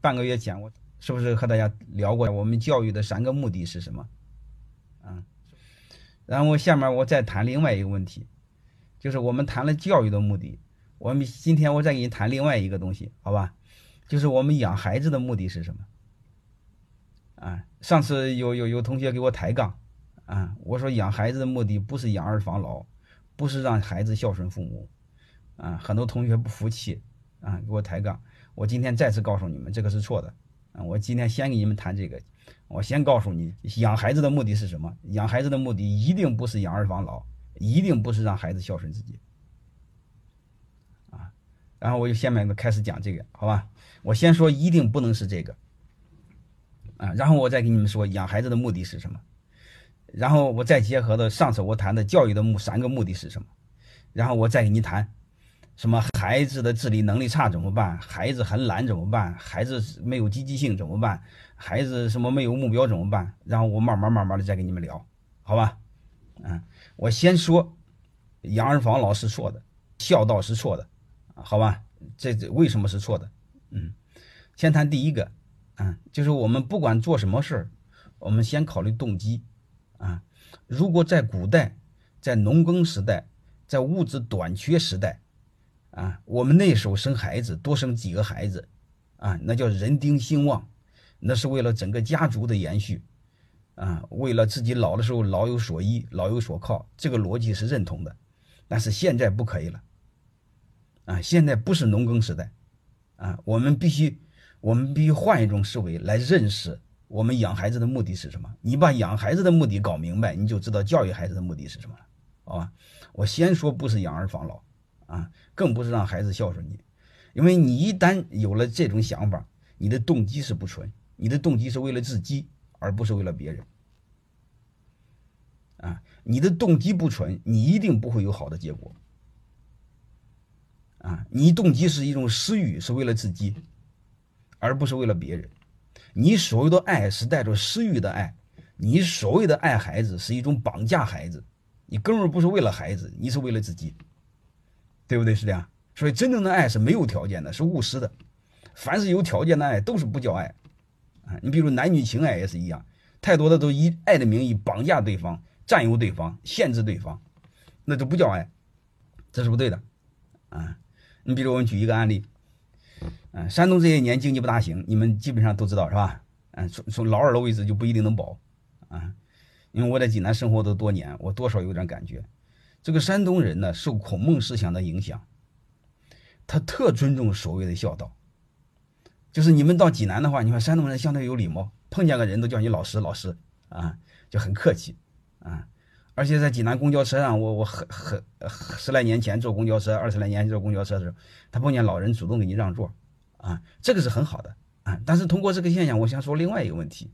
半个月前，我是不是和大家聊过我们教育的三个目的是什么？嗯，然后下面我再谈另外一个问题，就是我们谈了教育的目的，我们今天我再给你谈另外一个东西，好吧？就是我们养孩子的目的是什么？啊，上次有有有同学给我抬杠，啊，我说养孩子的目的不是养儿防老，不是让孩子孝顺父母，啊，很多同学不服气，啊，给我抬杠。我今天再次告诉你们，这个是错的，啊，我今天先给你们谈这个，我先告诉你，养孩子的目的是什么？养孩子的目的一定不是养儿防老，一定不是让孩子孝顺自己，啊，然后我就下面开始讲这个，好吧？我先说，一定不能是这个。啊，然后我再给你们说养孩子的目的是什么，然后我再结合的上次我谈的教育的目三个目的是什么，然后我再给你谈，什么孩子的自理能力差怎么办？孩子很懒怎么办？孩子没有积极性怎么办？孩子什么没有目标怎么办？然后我慢慢慢慢的再给你们聊，好吧？嗯，我先说养儿防老是错的，孝道是错的，好吧？这为什么是错的？嗯，先谈第一个。嗯，就是我们不管做什么事儿，我们先考虑动机。啊，如果在古代，在农耕时代，在物质短缺时代，啊，我们那时候生孩子多生几个孩子，啊，那叫人丁兴旺，那是为了整个家族的延续，啊，为了自己老的时候老有所依，老有所靠，这个逻辑是认同的。但是现在不可以了，啊，现在不是农耕时代，啊，我们必须。我们必须换一种思维来认识我们养孩子的目的是什么。你把养孩子的目的搞明白，你就知道教育孩子的目的是什么了，好吧？我先说，不是养儿防老啊，更不是让孩子孝顺你，因为你一旦有了这种想法，你的动机是不纯，你的动机是为了自己，而不是为了别人啊。你的动机不纯，你一定不会有好的结果啊。你动机是一种私欲，是为了自己。而不是为了别人，你所谓的爱是带着私欲的爱，你所谓的爱孩子是一种绑架孩子，你根本不是为了孩子，你是为了自己，对不对？是这样。所以真正的爱是没有条件的，是务实的。凡是有条件的爱都是不叫爱啊！你比如男女情爱也是一样，太多的都以爱的名义绑架对方、占有对方、限制对方，那就不叫爱，这是不对的啊！你比如我们举一个案例。嗯，山东这些年经济不大行，你们基本上都知道是吧？嗯，从从老二的位置就不一定能保，啊，因为我在济南生活都多年，我多少有点感觉。这个山东人呢，受孔孟思想的影响，他特尊重所谓的孝道。就是你们到济南的话，你看山东人相对有礼貌，碰见个人都叫你老师老师啊，就很客气啊。而且在济南公交车上，我我很很十来年前坐公交车，二十来年坐公交车的时候，他碰见老人主动给你让座。啊，这个是很好的啊，但是通过这个现象，我想说另外一个问题，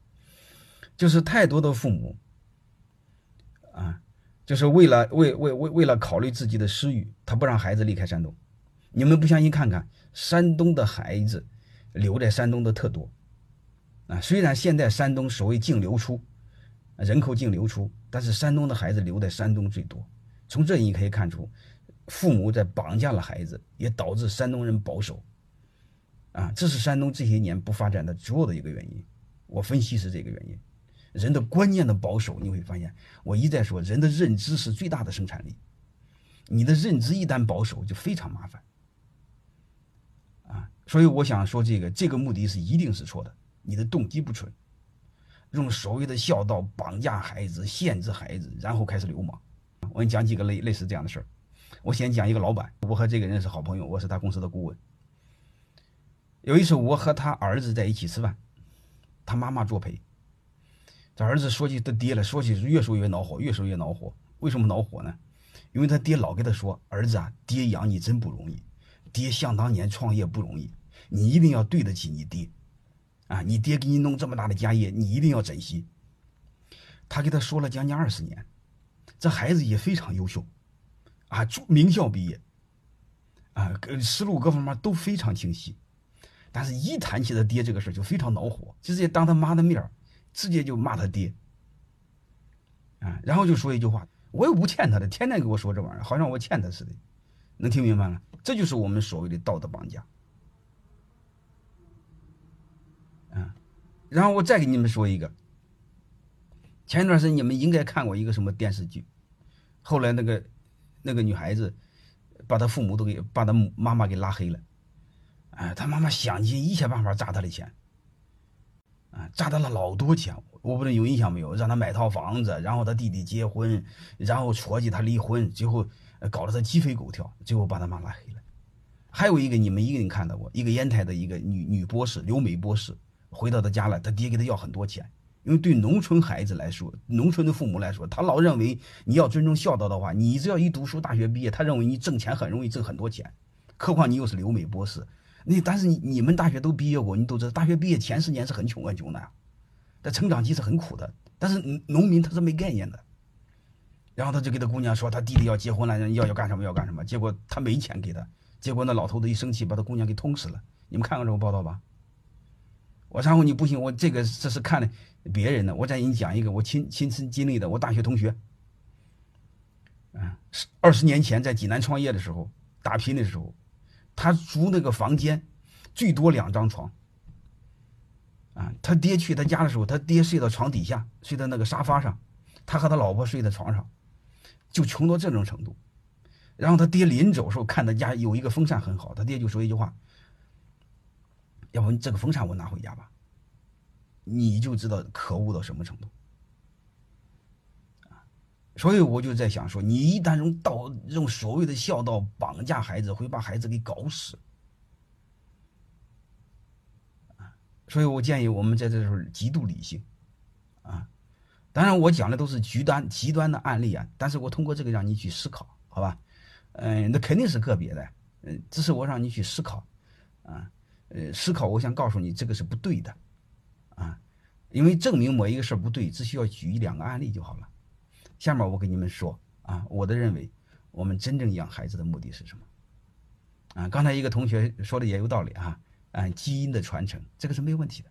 就是太多的父母啊，就是为了为为为为了考虑自己的私欲，他不让孩子离开山东。你们不相信，看看山东的孩子留在山东的特多啊。虽然现在山东所谓净流出，人口净流出，但是山东的孩子留在山东最多。从这你可以看出，父母在绑架了孩子，也导致山东人保守。啊，这是山东这些年不发展的主要的一个原因。我分析是这个原因，人的观念的保守，你会发现，我一再说，人的认知是最大的生产力。你的认知一旦保守，就非常麻烦。啊，所以我想说，这个这个目的是一定是错的，你的动机不纯，用所谓的孝道绑架孩子、限制孩子，然后开始流氓。我给你讲几个类类似这样的事儿。我先讲一个老板，我和这个人是好朋友，我是他公司的顾问。有一次，我和他儿子在一起吃饭，他妈妈作陪。这儿子说起他爹来，说起越说越恼火，越说越恼火。为什么恼火呢？因为他爹老跟他说：“儿子啊，爹养你真不容易，爹想当年创业不容易，你一定要对得起你爹。啊，你爹给你弄这么大的家业，你一定要珍惜。”他给他说了将近二十年，这孩子也非常优秀，啊，名校毕业，啊，思路各方面都非常清晰。但是，一谈起他爹这个事就非常恼火，直接当他妈的面儿直接就骂他爹，啊，然后就说一句话：“我又不欠他的，天天给我说这玩意儿，好像我欠他似的。”能听明白吗？这就是我们所谓的道德绑架。然后我再给你们说一个，前一段时间你们应该看过一个什么电视剧，后来那个那个女孩子把她父母都给把她妈妈给拉黑了，哎，她妈妈想尽一切办法砸她的钱，啊，诈他了老多钱，我不知道有印象没有？让他买套房子，然后他弟弟结婚，然后戳起他离婚，最后搞得他鸡飞狗跳，最后把他妈拉黑了。还有一个你们一定看到过，一个烟台的一个女女博士留美博士。回到他家了，他爹给他要很多钱，因为对农村孩子来说，农村的父母来说，他老认为你要尊重孝道的话，你只要一读书，大学毕业，他认为你挣钱很容易挣很多钱，何况你又是留美博士，那但是你你们大学都毕业过，你都知道，大学毕业前十年是很穷很穷的，但成长期是很苦的，但是农民他是没概念的，然后他就给他姑娘说，他弟弟要结婚了，要要干什么要干什么，结果他没钱给他，结果那老头子一生气，把他姑娘给捅死了，你们看过这个报道吧？我然后你不行，我这个这是看的别人的，我再给你讲一个我亲亲身经历的。我大学同学，嗯，二十年前在济南创业的时候，打拼的时候，他租那个房间最多两张床，啊，他爹去他家的时候，他爹睡到床底下，睡在那个沙发上，他和他老婆睡在床上，就穷到这种程度。然后他爹临走时候看他家有一个风扇很好，他爹就说一句话。要不这个风扇我拿回家吧，你就知道可恶到什么程度所以我就在想说，你一旦用道用所谓的孝道绑架孩子，会把孩子给搞死所以我建议我们在这时候极度理性啊。当然，我讲的都是极端极端的案例啊，但是我通过这个让你去思考，好吧？嗯，那肯定是个别的，嗯，只是我让你去思考啊。呃，思考，我想告诉你，这个是不对的，啊，因为证明某一个事儿不对，只需要举一两个案例就好了。下面我给你们说啊，我的认为，我们真正养孩子的目的是什么？啊，刚才一个同学说的也有道理啊，啊，基因的传承，这个是没有问题的，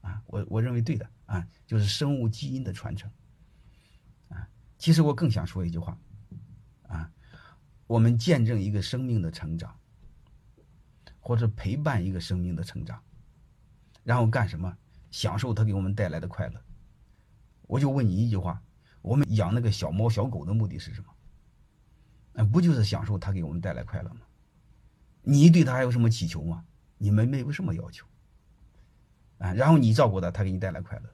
啊，我我认为对的啊，就是生物基因的传承，啊，其实我更想说一句话，啊，我们见证一个生命的成长。或者陪伴一个生命的成长，然后干什么？享受它给我们带来的快乐。我就问你一句话：我们养那个小猫小狗的目的是什么？嗯，不就是享受它给我们带来快乐吗？你对它还有什么祈求吗？你们没有什么要求啊。然后你照顾它，它给你带来快乐，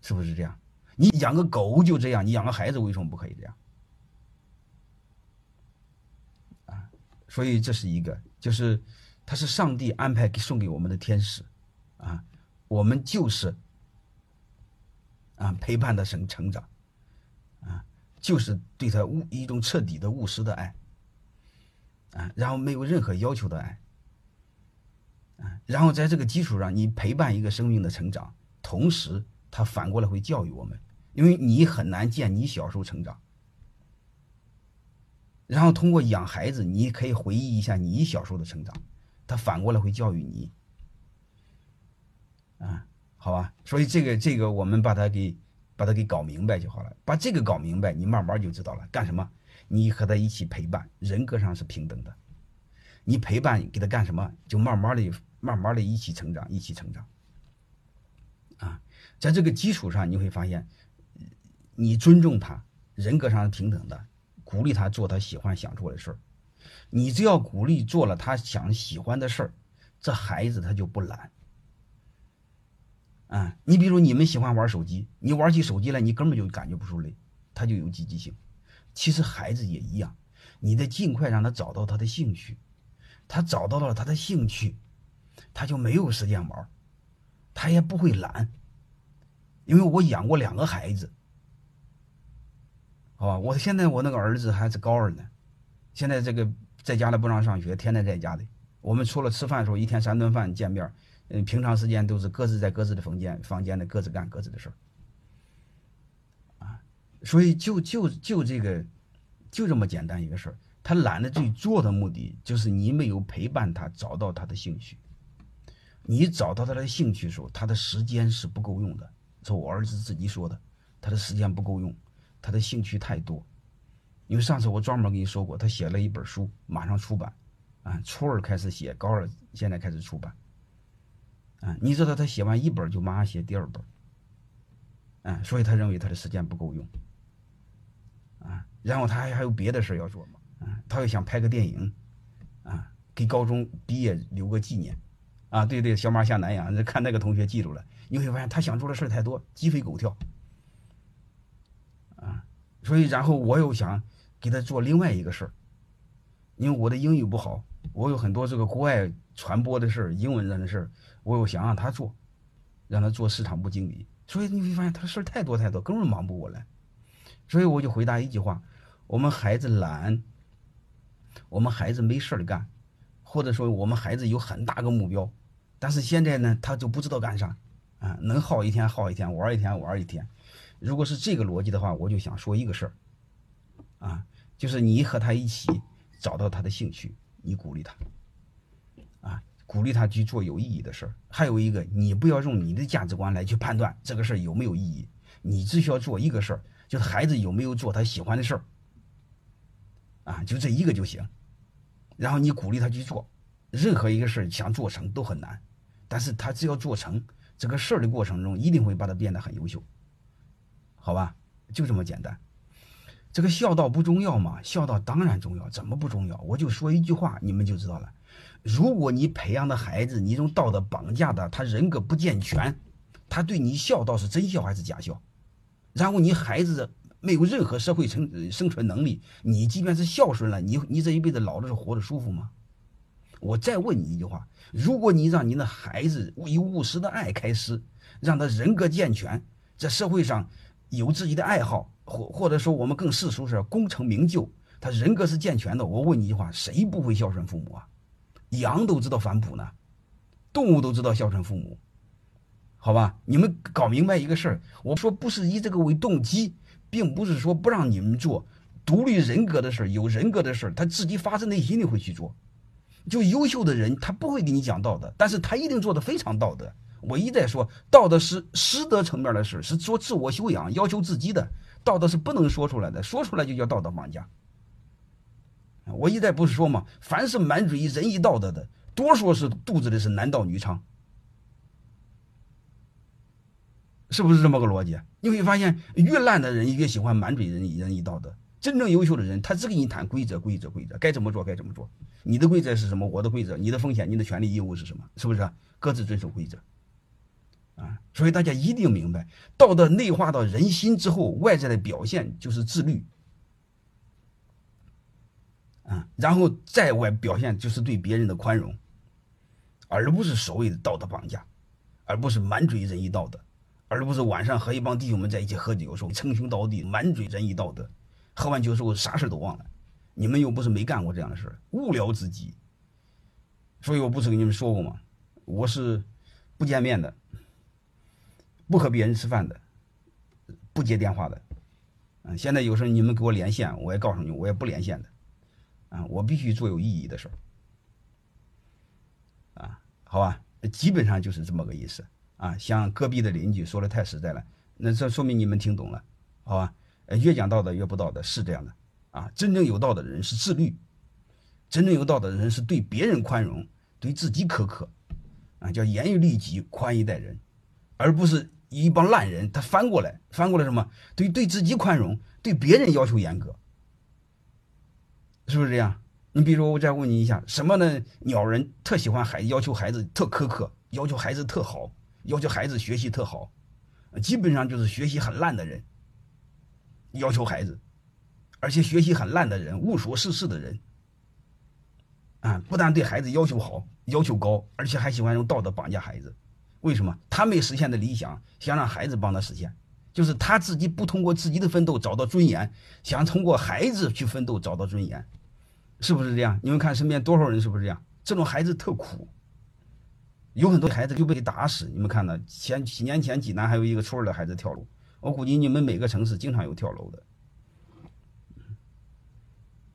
是不是这样？你养个狗就这样，你养个孩子为什么不可以这样？啊，所以这是一个，就是。他是上帝安排给送给我们的天使，啊，我们就是啊陪伴他成成长，就是对他务一种彻底的务实的爱，啊，然后没有任何要求的爱，啊，然后在这个基础上，你陪伴一个生命的成长，同时他反过来会教育我们，因为你很难见你小时候成长，然后通过养孩子，你可以回忆一下你小时候的成长。他反过来会教育你，啊，好吧，所以这个这个我们把它给把它给搞明白就好了，把这个搞明白，你慢慢就知道了干什么。你和他一起陪伴，人格上是平等的。你陪伴给他干什么，就慢慢的、慢慢的一起成长，一起成长。啊，在这个基础上，你会发现，你尊重他，人格上是平等的，鼓励他做他喜欢想做的事儿。你只要鼓励做了他想喜欢的事儿，这孩子他就不懒。啊，你比如你们喜欢玩手机，你玩起手机来，你根本就感觉不出累，他就有积极性。其实孩子也一样，你得尽快让他找到他的兴趣，他找到了他的兴趣，他就没有时间玩，他也不会懒。因为我养过两个孩子，好吧，我现在我那个儿子还是高二呢，现在这个。在家里不让上学，天天在家里。我们除了吃饭的时候，一天三顿饭见面，嗯，平常时间都是各自在各自的房间，房间里各自干各自的事儿。啊，所以就就就这个，就这么简单一个事儿。他懒得去做的目的，就是你没有陪伴他找到他的兴趣。你找到他的兴趣的时候，他的时间是不够用的。是我儿子自己说的，他的时间不够用，他的兴趣太多。因为上次我专门跟你说过，他写了一本书，马上出版，啊，初二开始写，高二现在开始出版，啊，你知道他写完一本就马上写第二本，啊，所以他认为他的时间不够用，啊，然后他还还有别的事要做嘛，啊，他又想拍个电影，啊，给高中毕业留个纪念，啊，对对，小马下南洋，看那个同学记住了，你会发现他想做的事太多，鸡飞狗跳，啊，所以然后我又想给他做另外一个事儿，因为我的英语不好，我有很多这个国外传播的事儿，英文上的事儿。我又想让他做，让他做市场部经理，所以你会发现他的事儿太多太多，根本忙不过来。所以我就回答一句话：我们孩子懒，我们孩子没事儿干，或者说我们孩子有很大个目标，但是现在呢，他就不知道干啥啊，能耗一天耗一天，玩一天玩一天。如果是这个逻辑的话，我就想说一个事儿啊，就是你和他一起找到他的兴趣，你鼓励他。啊鼓励他去做有意义的事儿。还有一个，你不要用你的价值观来去判断这个事儿有没有意义，你只需要做一个事儿，就是孩子有没有做他喜欢的事儿，啊，就这一个就行。然后你鼓励他去做，任何一个事儿想做成都很难，但是他只要做成这个事儿的过程中，一定会把他变得很优秀，好吧？就这么简单。这个孝道不重要吗？孝道当然重要，怎么不重要？我就说一句话，你们就知道了。如果你培养的孩子，你用道德绑架的，他人格不健全，他对你孝道是真孝还是假孝？然后你孩子没有任何社会生生存能力，你即便是孝顺了，你你这一辈子老的是活得舒服吗？我再问你一句话：如果你让你的孩子以务实的爱开始，让他人格健全，在社会上有自己的爱好，或或者说我们更世俗是功成名就，他人格是健全的，我问你一句话：谁不会孝顺父母啊？羊都知道反哺呢，动物都知道孝顺父母，好吧？你们搞明白一个事儿，我说不是以这个为动机，并不是说不让你们做独立人格的事儿，有人格的事儿，他自己发自内心的会去做。就优秀的人，他不会给你讲道德，但是他一定做的非常道德。我一再说，道德是师德层面的事，是做自我修养、要求自己的。道德是不能说出来的，说出来就叫道德绑架。我一再不是说嘛，凡是满嘴仁义道德的，多说是肚子里是男盗女娼，是不是这么个逻辑？你会发现，越烂的人越喜欢满嘴仁义仁义道德。真正优秀的人，他只给你谈规则，规则，规则，该怎么做，该怎么做。你的规则是什么？我的规则，你的风险，你的权利义务是什么？是不是？各自遵守规则。啊，所以大家一定明白，道德内化到人心之后，外在的表现就是自律。啊，然后在外表现就是对别人的宽容，而不是所谓的道德绑架，而不是满嘴仁义道德，而不是晚上和一帮弟兄们在一起喝酒时候称兄道弟，满嘴仁义道德，喝完酒之后啥事都忘了。你们又不是没干过这样的事儿无聊至极。所以我不是跟你们说过吗？我是不见面的，不和别人吃饭的，不接电话的。嗯，现在有时候你们给我连线，我也告诉你，我也不连线的。啊，我必须做有意义的事儿，啊，好吧，基本上就是这么个意思啊。像隔壁的邻居说的太实在了，那这说明你们听懂了，好吧？越讲道德越不道德，是这样的啊。真正有道德的人是自律，真正有道德的人是对别人宽容，对自己苛刻，啊，叫严于律己，宽以待人，而不是一帮烂人。他翻过来，翻过来什么？对对自己宽容，对别人要求严格。是不是这样？你比如说我再问你一下，什么呢？鸟人特喜欢孩子，要求孩子特苛刻，要求孩子特好，要求孩子学习特好，基本上就是学习很烂的人要求孩子，而且学习很烂的人，无所事事的人，啊，不但对孩子要求好，要求高，而且还喜欢用道德绑架孩子。为什么？他没实现的理想，想让孩子帮他实现，就是他自己不通过自己的奋斗找到尊严，想通过孩子去奋斗找到尊严。是不是这样？你们看身边多少人是不是这样？这种孩子特苦，有很多孩子就被打死。你们看到前几年前济南还有一个初二的孩子跳楼，我估计你们每个城市经常有跳楼的。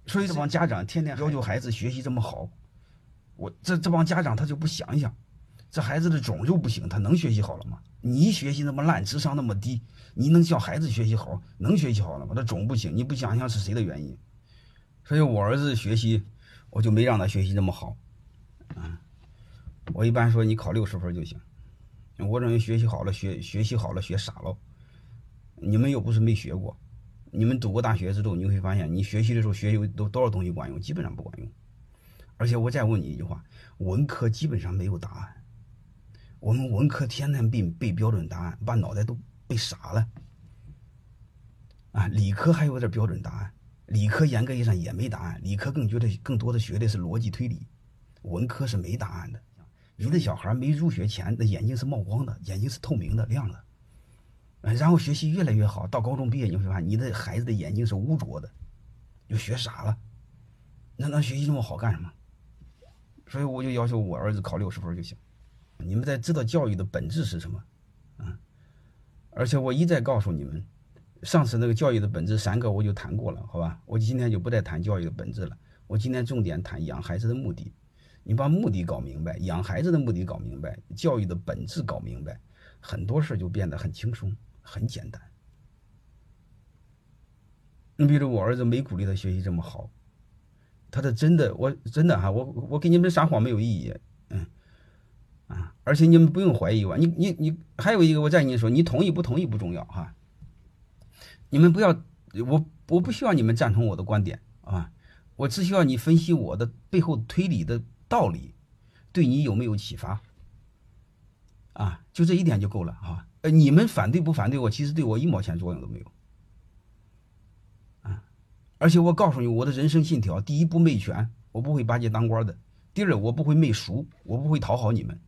所以这帮家长天天要求孩子学习这么好，我这这帮家长他就不想想，这孩子的种就不行，他能学习好了吗？你学习那么烂，智商那么低，你能叫孩子学习好？能学习好了吗？他种不行，你不想想是谁的原因？所以我儿子学习，我就没让他学习那么好，啊，我一般说你考六十分就行，我认为学习好了，学学习好了，学傻了。你们又不是没学过，你们读过大学之后，你会发现，你学习的时候学有都多少东西管用，基本上不管用。而且我再问你一句话，文科基本上没有答案。我们文科天天背背标准答案，把脑袋都背傻了。啊，理科还有点标准答案，理科严格意义上也没答案，理科更觉得更多的学的是逻辑推理，文科是没答案的。你的小孩没入学前，那眼睛是冒光的，眼睛是透明的，亮的。然后学习越来越好，到高中毕业你会发现，你的孩子的眼睛是污浊的，就学傻了。那那学习这么好干什么？所以我就要求我儿子考六十分就行。你们在知道教育的本质是什么？嗯！而且我一再告诉你们，上次那个教育的本质三个我就谈过了，好吧？我今天就不再谈教育的本质了。我今天重点谈养孩子的目的。你把目的搞明白，养孩子的目的搞明白，教育的本质搞明白，很多事就变得很轻松。很简单，你比如我儿子没鼓励他学习这么好，他的真的，我真的哈，我我给你们撒谎没有意义，嗯，啊，而且你们不用怀疑我，你你你还有一个，我再跟你说，你同意不同意不重要哈，你们不要，我我不需要你们赞同我的观点啊，我只需要你分析我的背后推理的道理，对你有没有启发，啊，就这一点就够了啊。呃，你们反对不反对我？其实对我一毛钱作用都没有，啊！而且我告诉你，我的人生信条：第一，不媚权，我不会巴结当官的；第二，我不会媚俗，我不会讨好你们。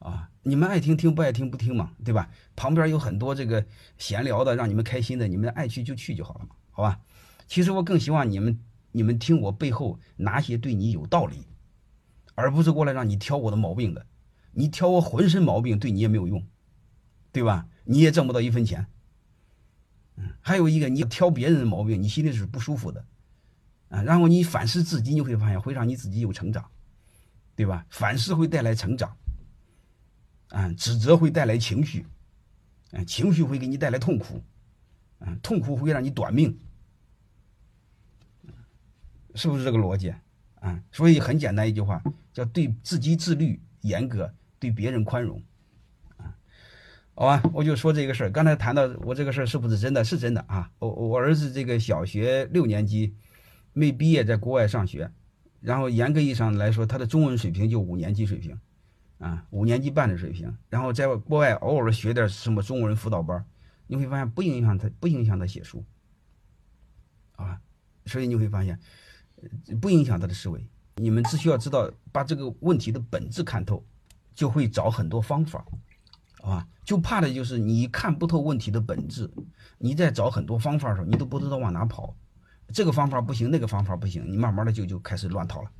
啊，你们爱听听，不爱听不听嘛，对吧？旁边有很多这个闲聊的，让你们开心的，你们爱去就去就好了嘛，好吧？其实我更希望你们，你们听我背后哪些对你有道理，而不是过来让你挑我的毛病的。你挑我浑身毛病，对你也没有用，对吧？你也挣不到一分钱。嗯，还有一个，你挑别人的毛病，你心里是不舒服的，啊，然后你反思自己，你会发现会让你自己有成长，对吧？反思会带来成长，啊，指责会带来情绪，啊，情绪会给你带来痛苦，啊，痛苦会让你短命，是不是这个逻辑？啊，所以很简单一句话，叫对自己自律。严格对别人宽容，啊，好吧，我就说这个事儿。刚才谈到我这个事儿是不是真的？是真的啊！我我儿子这个小学六年级没毕业，在国外上学，然后严格意义上来说，他的中文水平就五年级水平，啊，五年级半的水平。然后在国外偶尔学点什么中文辅导班，你会发现不影响他，不影响他写书，啊，所以你会发现不影响他的思维。你们只需要知道把这个问题的本质看透，就会找很多方法，啊，就怕的就是你看不透问题的本质，你在找很多方法的时候，你都不知道往哪跑，这个方法不行，那个方法不行，你慢慢的就就开始乱套了。